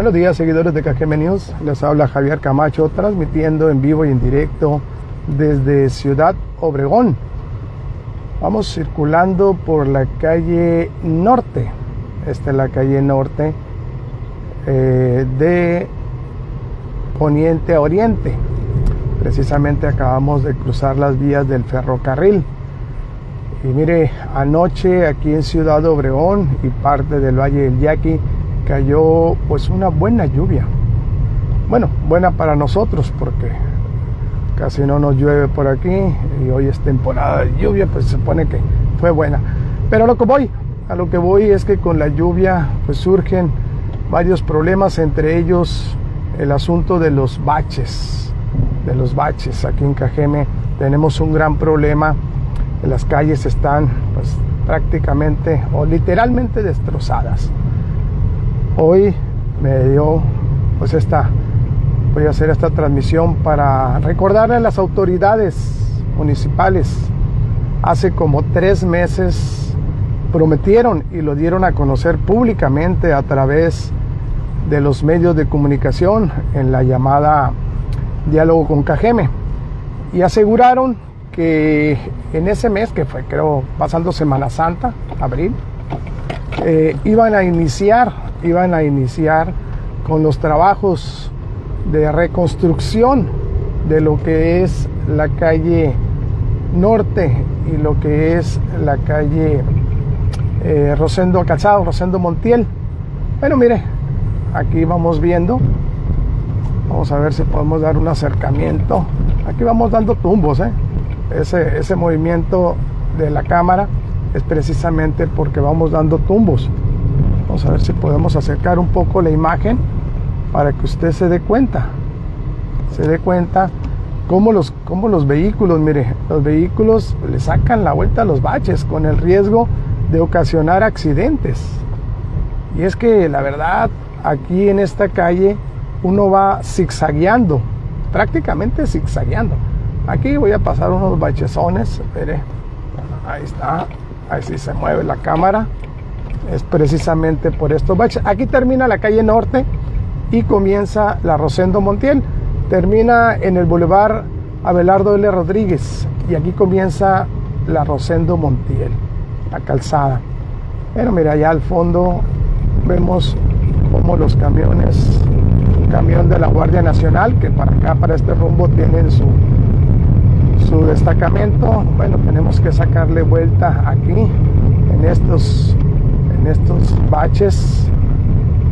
Buenos días, seguidores de KGM News. Les habla Javier Camacho, transmitiendo en vivo y en directo desde Ciudad Obregón. Vamos circulando por la calle norte. Esta es la calle norte eh, de poniente a oriente. Precisamente acabamos de cruzar las vías del ferrocarril. Y mire, anoche aquí en Ciudad Obregón y parte del Valle del Yaqui cayó pues una buena lluvia. Bueno, buena para nosotros porque casi no nos llueve por aquí y hoy es temporada de lluvia, pues se supone que fue buena. Pero a lo que voy, a lo que voy es que con la lluvia pues surgen varios problemas, entre ellos el asunto de los baches, de los baches. Aquí en Cajeme tenemos un gran problema, las calles están pues prácticamente o literalmente destrozadas. Hoy me dio pues esta voy a hacer esta transmisión para recordarle a las autoridades municipales. Hace como tres meses prometieron y lo dieron a conocer públicamente a través de los medios de comunicación en la llamada diálogo con Cajeme. Y aseguraron que en ese mes que fue creo pasando Semana Santa abril eh, iban a iniciar iban a iniciar con los trabajos de reconstrucción de lo que es la calle norte y lo que es la calle eh, Rosendo Calzado, Rosendo Montiel. Bueno, mire, aquí vamos viendo. Vamos a ver si podemos dar un acercamiento. Aquí vamos dando tumbos, ¿eh? Ese, ese movimiento de la cámara es precisamente porque vamos dando tumbos. Vamos a ver si podemos acercar un poco la imagen para que usted se dé cuenta. Se dé cuenta cómo los, cómo los vehículos, mire, los vehículos le sacan la vuelta a los baches con el riesgo de ocasionar accidentes. Y es que la verdad, aquí en esta calle uno va zigzagueando, prácticamente zigzagueando. Aquí voy a pasar unos bachezones, mire, ahí está, ahí sí se mueve la cámara es precisamente por estos baches. Aquí termina la calle norte y comienza la Rosendo Montiel. Termina en el Boulevard Abelardo L. Rodríguez y aquí comienza la Rosendo Montiel, la calzada. Pero mira, allá al fondo vemos como los camiones, un camión de la Guardia Nacional, que para acá, para este rumbo, tienen su, su destacamento. Bueno, tenemos que sacarle vuelta aquí en estos en estos baches.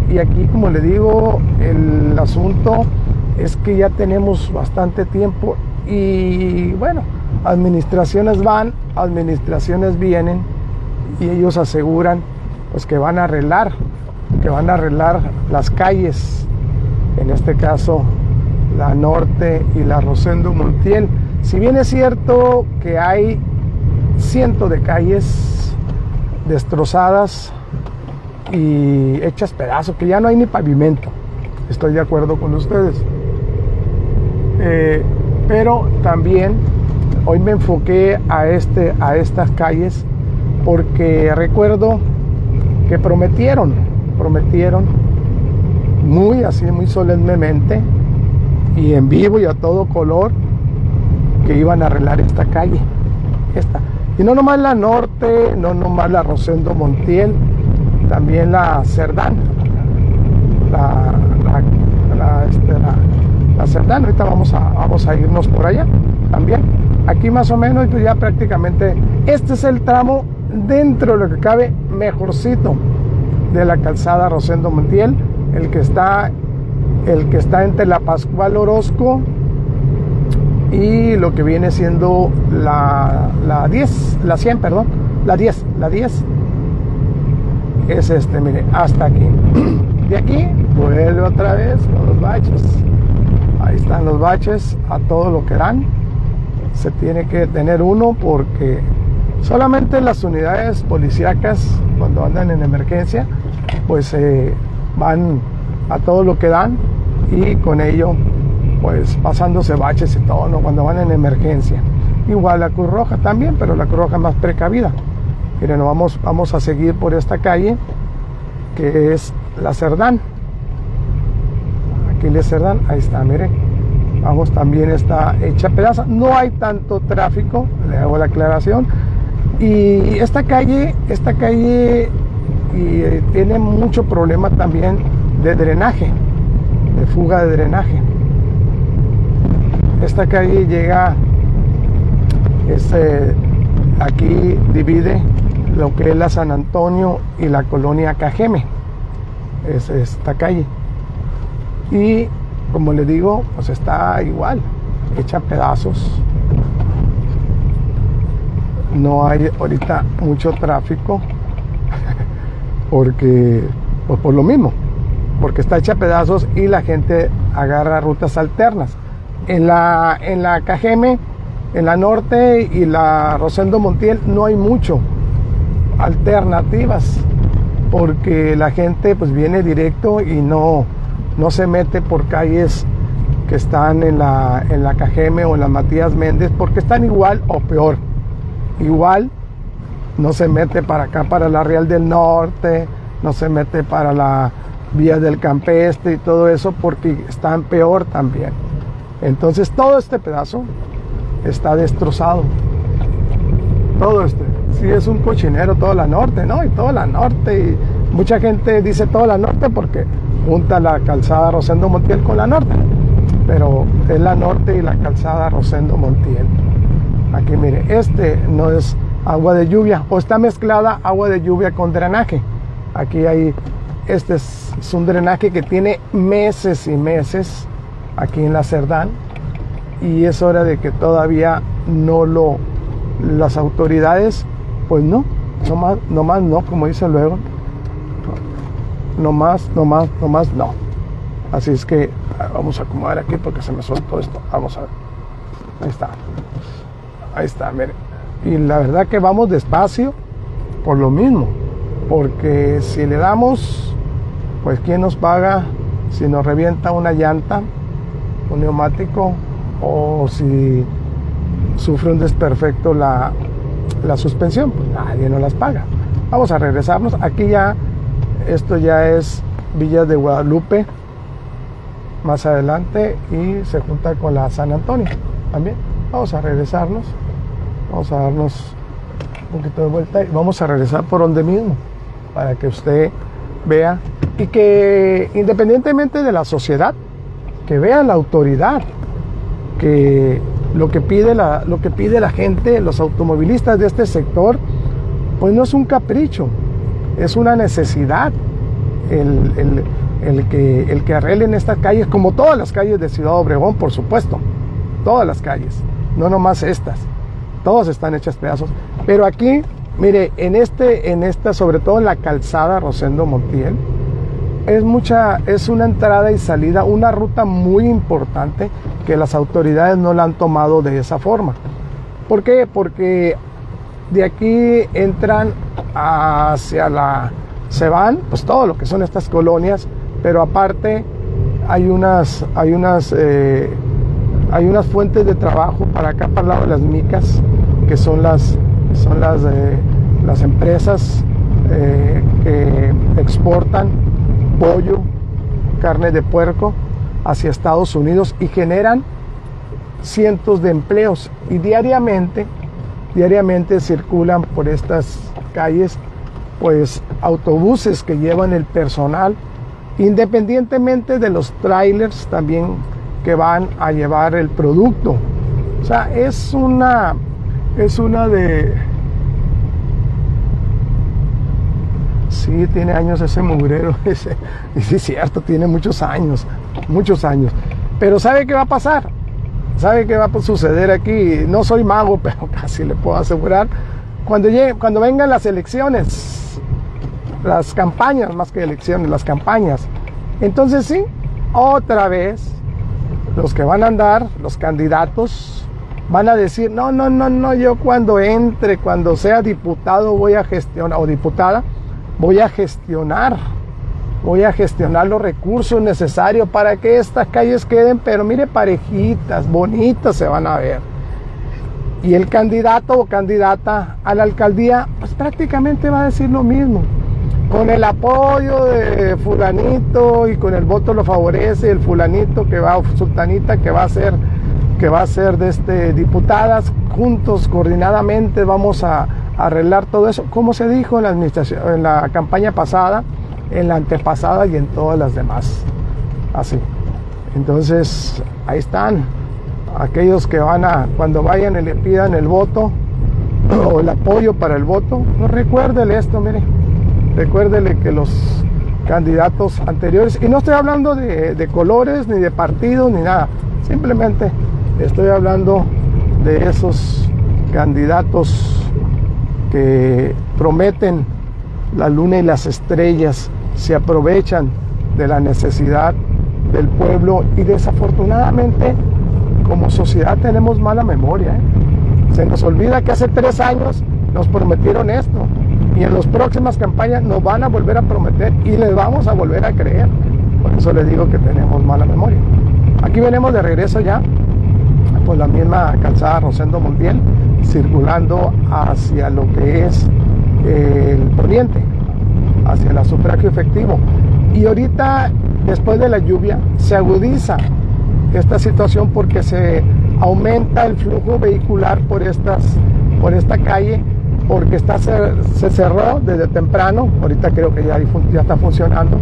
Y aquí, como le digo, el asunto es que ya tenemos bastante tiempo y bueno, administraciones van, administraciones vienen y ellos aseguran pues que van a arreglar, que van a arreglar las calles, en este caso la norte y la Rosendo Montiel. Si bien es cierto que hay cientos de calles destrozadas, y hechas pedazos, que ya no hay ni pavimento. Estoy de acuerdo con ustedes. Eh, pero también hoy me enfoqué a, este, a estas calles porque recuerdo que prometieron, prometieron muy así, muy solemnemente y en vivo y a todo color que iban a arreglar esta calle. Esta. Y no nomás la norte, no nomás la Rosendo Montiel, también la Cerdán, la, la, este, la, Cerdán, ahorita vamos a, vamos a irnos por allá también. Aquí más o menos pues ya prácticamente este es el tramo dentro de lo que cabe mejorcito de la calzada Rosendo Montiel, el que está el que está entre la Pascual Orozco y lo que viene siendo la, la 10, la 100, perdón, la 10, la 10 es este, mire, hasta aquí. De aquí vuelve otra vez con los baches. Ahí están los baches a todo lo que dan. Se tiene que tener uno porque solamente las unidades policíacas cuando andan en emergencia pues eh, van a todo lo que dan y con ello pues pasándose baches y todo, ¿no? Cuando van en emergencia. Igual la Cruz Roja también, pero la Cruz Roja más precavida. Miren, vamos, vamos a seguir por esta calle que es la Cerdán. Aquiles Cerdán, ahí está, miren. Vamos, también está hecha pedazo. No hay tanto tráfico, le hago la aclaración. Y esta calle, esta calle eh, tiene mucho problema también de drenaje, de fuga de drenaje. Esta calle llega, este, aquí divide lo que es la San Antonio y la colonia Cajeme. Es esta calle. Y como le digo, pues está igual, hecha pedazos. No hay ahorita mucho tráfico porque, pues por lo mismo, porque está hecha pedazos y la gente agarra rutas alternas. En la, en la en la norte y la Rosendo Montiel no hay mucho alternativas porque la gente pues viene directo y no, no se mete por calles que están en la, en la o en la Matías Méndez porque están igual o peor. Igual no se mete para acá, para la Real del Norte, no se mete para la vía del Campestre y todo eso porque están peor también. Entonces todo este pedazo está destrozado. Todo este. Sí es un cochinero toda la norte, ¿no? Y toda la norte. Y mucha gente dice toda la norte porque junta la calzada Rosendo Montiel con la norte. Pero es la norte y la calzada Rosendo Montiel. Aquí mire, este no es agua de lluvia o está mezclada agua de lluvia con drenaje. Aquí hay, este es, es un drenaje que tiene meses y meses aquí en la Cerdán y es hora de que todavía no lo, las autoridades, pues no, no más, no como dice luego, no más, no más, no. Así es que vamos a acomodar aquí porque se me soltó esto. Vamos a ver. Ahí está. Ahí está, miren. Y la verdad que vamos despacio por lo mismo. Porque si le damos, pues ¿quién nos paga si nos revienta una llanta, un neumático o si sufre un desperfecto la, la suspensión? Pues nadie nos las paga. Vamos a regresarnos. Aquí ya, esto ya es Villa de Guadalupe, más adelante, y se junta con la San Antonio también. Vamos a regresarnos. Vamos a darnos un poquito de vuelta y vamos a regresar por donde mismo para que usted vea y que independientemente de la sociedad, que vea la autoridad, que lo que pide la, lo que pide la gente, los automovilistas de este sector, pues no es un capricho, es una necesidad el, el, el que, el que arreglen estas calles, como todas las calles de Ciudad Obregón, por supuesto, todas las calles, no nomás estas todas están hechas pedazos. Pero aquí, mire, en este, en esta, sobre todo en la calzada Rosendo Montiel, es mucha, es una entrada y salida, una ruta muy importante que las autoridades no la han tomado de esa forma. ¿Por qué? Porque de aquí entran hacia la, se van, pues todo lo que son estas colonias, pero aparte hay unas, hay unas, eh, hay unas fuentes de trabajo para acá, para el lado de las micas, que son las, son las, las empresas eh, que exportan pollo, carne de puerco hacia Estados Unidos y generan cientos de empleos y diariamente, diariamente circulan por estas calles pues autobuses que llevan el personal independientemente de los trailers también que van a llevar el producto. O sea, es una es una de... Sí, tiene años ese mugrero. Ese. Y sí, es cierto, tiene muchos años, muchos años. Pero ¿sabe qué va a pasar? ¿Sabe qué va a suceder aquí? No soy mago, pero casi le puedo asegurar. Cuando, llegue, cuando vengan las elecciones, las campañas, más que elecciones, las campañas, entonces sí, otra vez, los que van a andar, los candidatos, van a decir, no, no, no, no, yo cuando entre, cuando sea diputado voy a gestionar, o diputada, voy a gestionar, voy a gestionar los recursos necesarios para que estas calles queden, pero mire, parejitas, bonitas se van a ver. Y el candidato o candidata a la alcaldía, pues prácticamente va a decir lo mismo. con el apoyo de fulanito y con el voto lo favorece el fulanito que va, sultanita que va a ser, que va a ser de este, diputadas, juntos, coordinadamente vamos a, arreglar todo eso, como se dijo en la administración, en la campaña pasada, en la antepasada y en todas las demás. Así. Entonces, ahí están. Aquellos que van a, cuando vayan y le pidan el voto o el apoyo para el voto, recuérdele esto, mire Recuérdele que los candidatos anteriores, y no estoy hablando de, colores, ni de partidos, ni nada, simplemente estoy hablando de esos candidatos que prometen la luna y las estrellas, se aprovechan de la necesidad del pueblo y desafortunadamente como sociedad tenemos mala memoria. ¿eh? Se nos olvida que hace tres años nos prometieron esto y en las próximas campañas nos van a volver a prometer y les vamos a volver a creer. Por eso les digo que tenemos mala memoria. Aquí venimos de regreso ya por la misma calzada Rosendo Montiel, circulando hacia lo que es el poniente, hacia el sufragio efectivo. Y ahorita, después de la lluvia, se agudiza esta situación porque se aumenta el flujo vehicular por, estas, por esta calle porque está, se cerró desde temprano, ahorita creo que ya, ya está funcionando,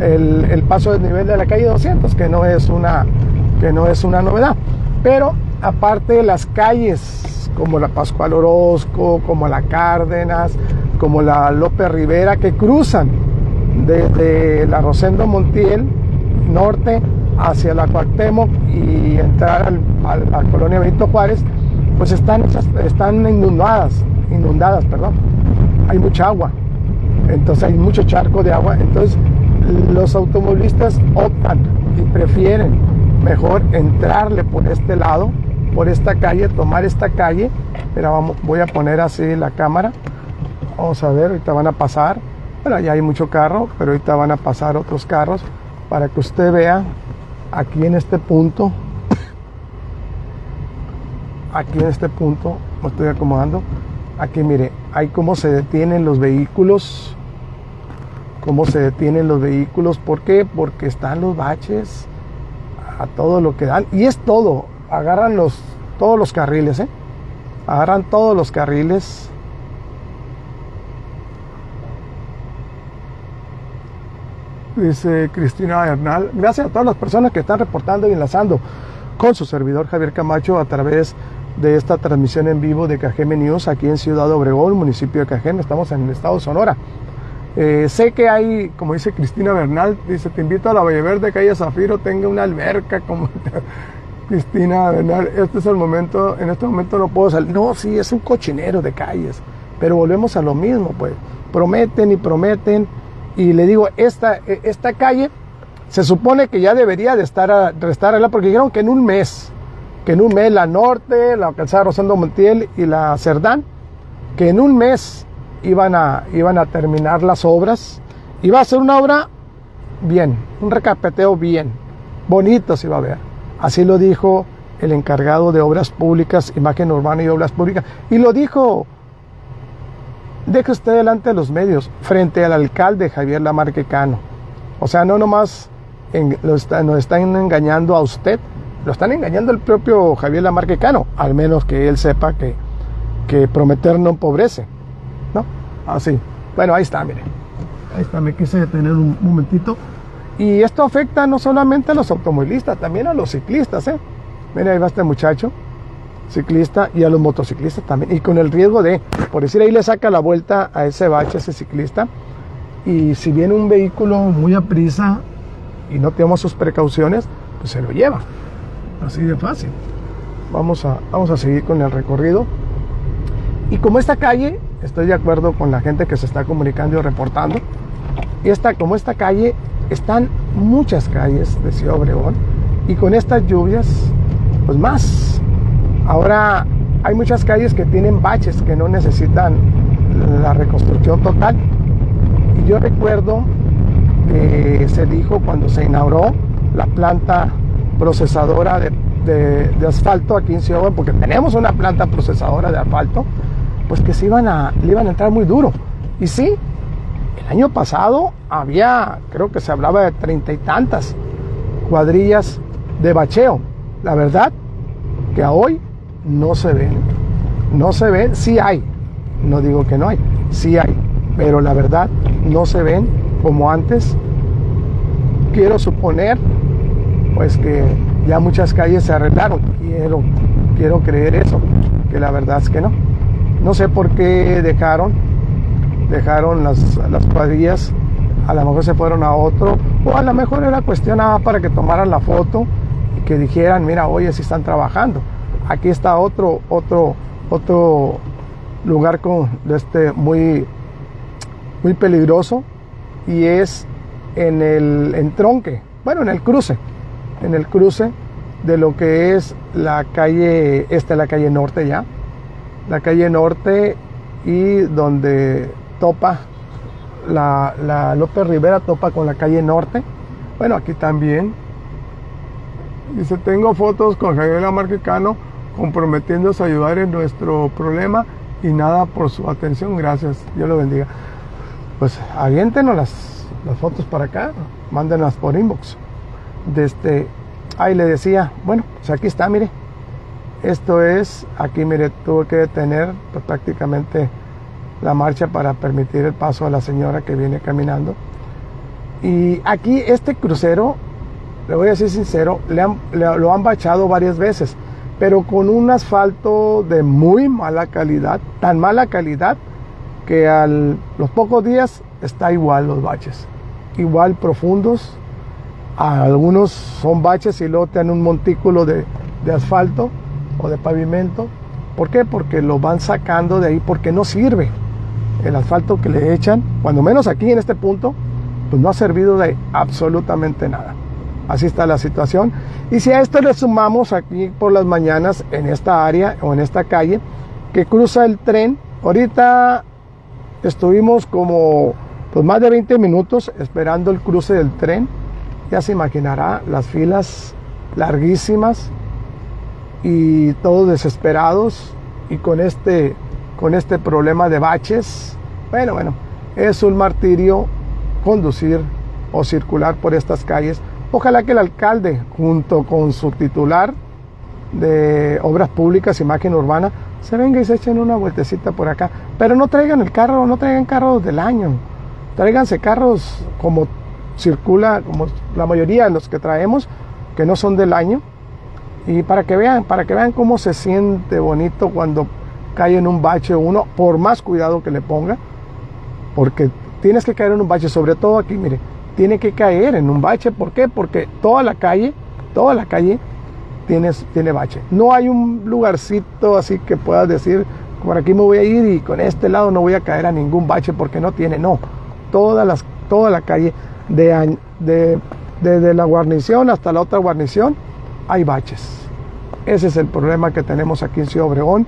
el, paso del nivel de la calle 200, que no es una, que no es una novedad. Pero aparte las calles como la Pascual Orozco, como la Cárdenas, como la López Rivera, que cruzan desde la Rosendo Montiel norte hacia la Cuauhtémoc y entrar a la colonia Benito Juárez, pues están, están inundadas inundadas, perdón. Hay mucha agua, entonces hay mucho charco de agua, entonces los automovilistas optan y prefieren mejor entrarle por este lado, por esta calle, tomar esta calle, pero vamos, voy a poner así la cámara, vamos a ver, ahorita van a pasar, bueno, ya hay mucho carro, pero ahorita van a pasar otros carros para que usted vea aquí en este punto, aquí en este punto, lo estoy acomodando, Aquí mire, hay cómo se detienen los vehículos, cómo se detienen los vehículos, ¿por qué? Porque están los baches a todo lo que dan. Y es todo, agarran los todos los carriles, ¿eh? Agarran todos los carriles. Dice Cristina Bernal, gracias a todas las personas que están reportando y enlazando con su servidor Javier Camacho a través de esta transmisión en vivo de Cajeme News aquí en Ciudad Obregón, municipio de Cajeme, estamos en el estado de Sonora. Eh, sé que hay, como dice Cristina Bernal, dice, te invito a la Valle Verde, calle Zafiro, tenga una alberca como Cristina Bernal, este es el momento, en este momento no puedo salir. No, sí, es un cochinero de calles, pero volvemos a lo mismo, pues, prometen y prometen, y le digo, esta, esta calle se supone que ya debería de estar, a, de porque dijeron que en un mes, que en un mes la Norte, la calzada Rosendo Montiel y la Cerdán, que en un mes iban a, iban a terminar las obras. Iba a ser una obra bien, un recapeteo bien, bonito se iba a ver. Así lo dijo el encargado de obras públicas, imagen urbana y obras públicas. Y lo dijo, deje usted delante de los medios, frente al alcalde Javier Lamarque Cano. O sea, no nomás nos están engañando a usted, lo están engañando el propio Javier Lamarque Cano, al menos que él sepa que, que prometer no empobrece. ¿No? Así. Bueno, ahí está, mire. Ahí está, me quise detener un momentito. Y esto afecta no solamente a los automovilistas, también a los ciclistas, ¿eh? Mira, ahí va este muchacho, ciclista, y a los motociclistas también. Y con el riesgo de, por decir, ahí le saca la vuelta a ese bache, ese ciclista. Y si viene un vehículo muy a prisa y no tenemos sus precauciones, pues se lo lleva. Así de fácil. Vamos a, vamos a seguir con el recorrido. Y como esta calle, estoy de acuerdo con la gente que se está comunicando y reportando, esta, como esta calle, están muchas calles de Ciudad Obregón y con estas lluvias, pues más. Ahora hay muchas calles que tienen baches que no necesitan la reconstrucción total. Y yo recuerdo que se dijo cuando se inauguró la planta procesadora de, asfalto aquí en Ciudad porque tenemos una planta procesadora de asfalto, pues que se iban a, le iban a entrar muy duro. Y sí, El año pasado había, creo que se hablaba de treinta y tantas cuadrillas de bacheo. La verdad que hoy no se ven. No se ven, sí hay. No digo que no hay, sí hay. Pero la verdad no se ven como antes. Quiero suponer pues que ya muchas calles se arreglaron. Quiero, quiero creer eso, que la verdad es que no. No sé por qué dejaron, dejaron las, las cuadrillas, a lo mejor se fueron a otro, o a lo mejor era cuestión para que tomaran la foto y que dijeran, mira, oye, si están trabajando. Aquí está otro, otro, otro lugar con, este, muy, muy peligroso y es en el entronque, bueno, en el cruce, en el cruce de lo que es la calle, esta es la calle norte ya, la calle norte y donde topa la, la López Rivera topa con la calle norte. Bueno, aquí también. Dice, tengo fotos con Javier Lamarquecano comprometiéndose a ayudar en nuestro problema y nada por su atención. Gracias. Dios lo bendiga. Pues aviéntenos las, las fotos para acá, mándenlas por inbox. Desde, este, ahí le decía, bueno, pues aquí está, mire. Esto es, aquí mire, tuve que detener prácticamente la marcha para permitir el paso a la señora que viene caminando. Y aquí este crucero, le voy a decir sincero, le lo han bachado varias veces pero con un asfalto de muy mala calidad, tan mala calidad que a los pocos días está igual los baches, igual profundos. Algunos son baches y luego tienen un montículo de, de asfalto o de pavimento. ¿Por qué? Porque lo van sacando de ahí porque no sirve. El asfalto que le echan, cuando menos aquí en este punto, pues no ha servido de absolutamente nada. Así está la situación. Y si a esto le sumamos aquí por las mañanas en esta área o en esta calle que cruza el tren, ahorita estuvimos como pues más de 20 minutos esperando el cruce del tren. Ya se imaginará las filas larguísimas y todos desesperados y con este con este problema de baches. Bueno, bueno, es un martirio conducir o circular por estas calles Ojalá que el alcalde, junto con su titular de Obras Públicas, Imagen Urbana, se venga y se echen una vueltecita por acá. Pero no traigan el carro, no traigan carros del año. Tráiganse carros como circula, como la mayoría de los que traemos, que no son del año. Y para que vean, para que vean cómo se siente bonito cuando cae en un bache uno, por más cuidado que le ponga, porque tienes que caer en un bache, sobre todo aquí, mire, tiene que caer en un bache. ¿Por? Porque toda la calle, toda la calle tiene, tiene bache. No hay un lugarcito así que puedas decir, por aquí me voy a ir y con este lado no voy a caer a ningún bache porque no tiene. No, todas las, toda la calle, de, de, desde la guarnición hasta la otra guarnición, hay baches. Ese es el problema que tenemos aquí en Ciudad Obregón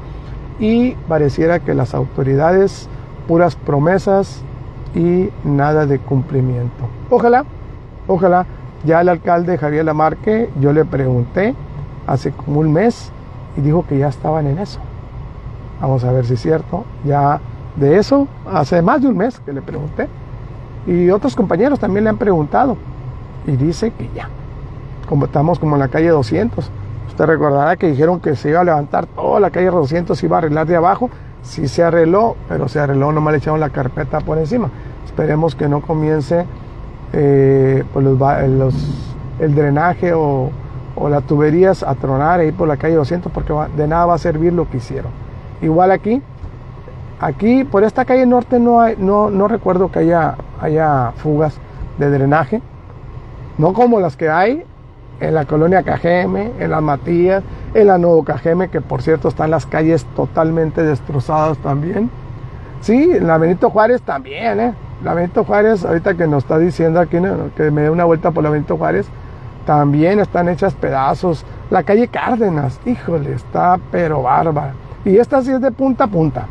y pareciera que las autoridades, puras promesas, y nada de cumplimiento. Ojalá, ojalá, ya el alcalde Javier Lamarque, yo le pregunté hace como un mes y dijo que ya estaban en eso. Vamos a ver si es cierto. Ya de eso, hace más de un mes que le pregunté. Y otros compañeros también le han preguntado. Y dice que ya. Como estamos como en la calle 200. Usted recordará que dijeron que se iba a levantar toda la calle 200, iba a arreglar de abajo sí se arregló, pero se arregló, nomás le echaron la carpeta por encima. Esperemos que no comience eh, pues el drenaje o, o, las tuberías a tronar ahí por la calle 200 porque de nada va a servir lo que hicieron. Igual aquí, aquí por esta calle norte no, hay, no, no recuerdo que haya, haya fugas de drenaje, no como las que hay en la colonia Cajeme, en la Matías, en la Nuevo Cajeme, que por cierto están las calles totalmente destrozadas también. Sí, en la Benito Juárez también, ¿eh? La Benito Juárez, ahorita que nos está diciendo aquí que me dé una vuelta por la Benito Juárez, también están hechas pedazos. La calle Cárdenas, híjole, está pero bárbara. Y esta sí es de punta a punta.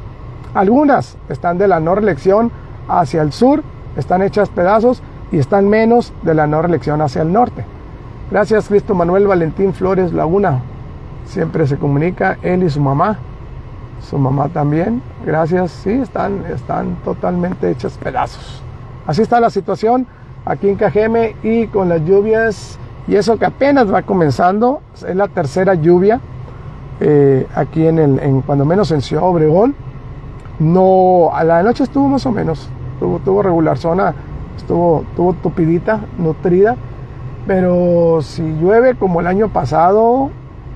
Algunas están de la no reelección hacia el sur, están hechas pedazos y están menos de la no reelección hacia el norte. Gracias Cristo Manuel Valentín Flores Laguna. Siempre se comunica él y su mamá. Su mamá también. Gracias. Sí, están, están totalmente hechas pedazos. así está la situación aquí en Cajeme y con las lluvias y eso que apenas va comenzando, es la tercera lluvia eh, aquí en, el, en cuando menos en Ciudad Obregón. No, a la noche estuvo más o menos, tuvo, tuvo regular zona, estuvo, tuvo tupidita, nutrida, pero si llueve como el año pasado,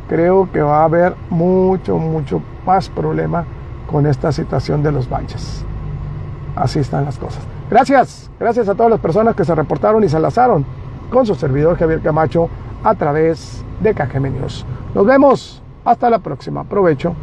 creo que va a haber mucho, mucho más problema con esta situación de los baches. Así están las cosas. Gracias, gracias a todas las personas que se reportaron y se enlazaron con su servidor Javier Camacho a través de KGM News. Nos vemos, hasta la próxima. Aprovecho.